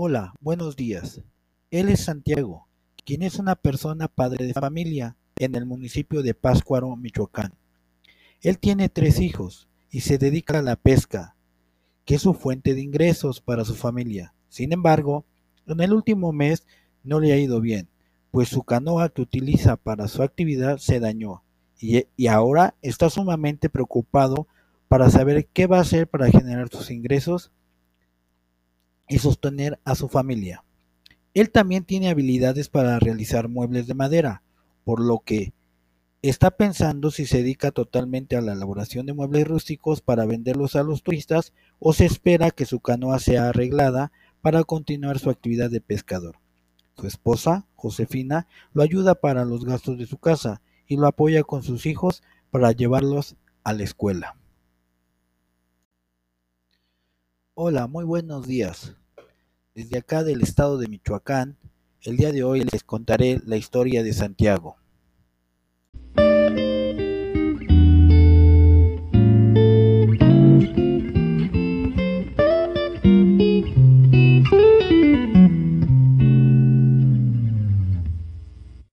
Hola, buenos días. Él es Santiago, quien es una persona padre de familia en el municipio de Pátzcuaro, Michoacán. Él tiene tres hijos y se dedica a la pesca, que es su fuente de ingresos para su familia. Sin embargo, en el último mes no le ha ido bien, pues su canoa que utiliza para su actividad se dañó y, y ahora está sumamente preocupado para saber qué va a hacer para generar sus ingresos y sostener a su familia. Él también tiene habilidades para realizar muebles de madera, por lo que está pensando si se dedica totalmente a la elaboración de muebles rústicos para venderlos a los turistas o se espera que su canoa sea arreglada para continuar su actividad de pescador. Su esposa, Josefina, lo ayuda para los gastos de su casa y lo apoya con sus hijos para llevarlos a la escuela. Hola, muy buenos días. Desde acá del estado de Michoacán, el día de hoy les contaré la historia de Santiago.